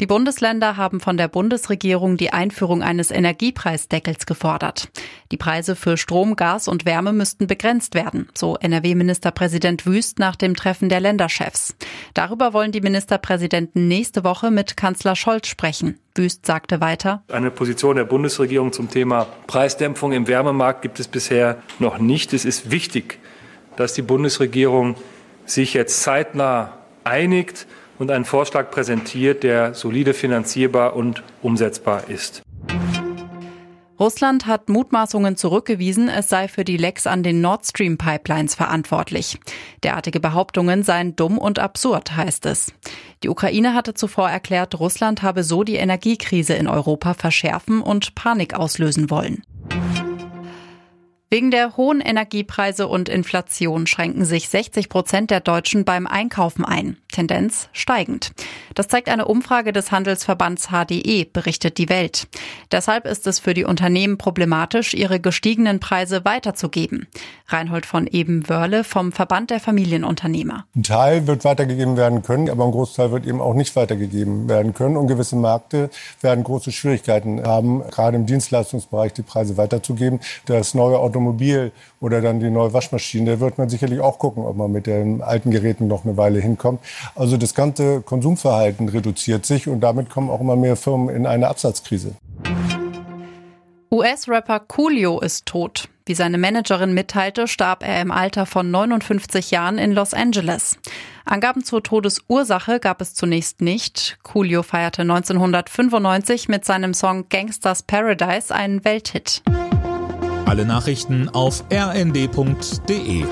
Die Bundesländer haben von der Bundesregierung die Einführung eines Energiepreisdeckels gefordert. Die Preise für Strom, Gas und Wärme müssten begrenzt werden, so NRW-Ministerpräsident Wüst nach dem Treffen der Länderchefs. Darüber wollen die Ministerpräsidenten nächste Woche mit Kanzler Scholz sprechen. Wüst sagte weiter. Eine Position der Bundesregierung zum Thema Preisdämpfung im Wärmemarkt gibt es bisher noch nicht. Es ist wichtig, dass die Bundesregierung sich jetzt zeitnah einigt und einen Vorschlag präsentiert, der solide finanzierbar und umsetzbar ist. Russland hat Mutmaßungen zurückgewiesen, es sei für die Lecks an den Nord Stream Pipelines verantwortlich. Derartige Behauptungen seien dumm und absurd, heißt es. Die Ukraine hatte zuvor erklärt, Russland habe so die Energiekrise in Europa verschärfen und Panik auslösen wollen. Wegen der hohen Energiepreise und Inflation schränken sich 60 Prozent der Deutschen beim Einkaufen ein. Tendenz steigend. Das zeigt eine Umfrage des Handelsverbands HDE, berichtet die Welt. Deshalb ist es für die Unternehmen problematisch, ihre gestiegenen Preise weiterzugeben. Reinhold von Eben-Wörle vom Verband der Familienunternehmer. Ein Teil wird weitergegeben werden können, aber ein Großteil wird eben auch nicht weitergegeben werden können. Und gewisse Märkte werden große Schwierigkeiten haben, gerade im Dienstleistungsbereich die Preise weiterzugeben. Das neue Auto Automobil oder dann die neue Waschmaschine, da wird man sicherlich auch gucken, ob man mit den alten Geräten noch eine Weile hinkommt. Also das ganze Konsumverhalten reduziert sich und damit kommen auch immer mehr Firmen in eine Absatzkrise. US-Rapper Coolio ist tot. Wie seine Managerin mitteilte, starb er im Alter von 59 Jahren in Los Angeles. Angaben zur Todesursache gab es zunächst nicht. Coolio feierte 1995 mit seinem Song Gangsters Paradise einen Welthit. Alle Nachrichten auf rnd.de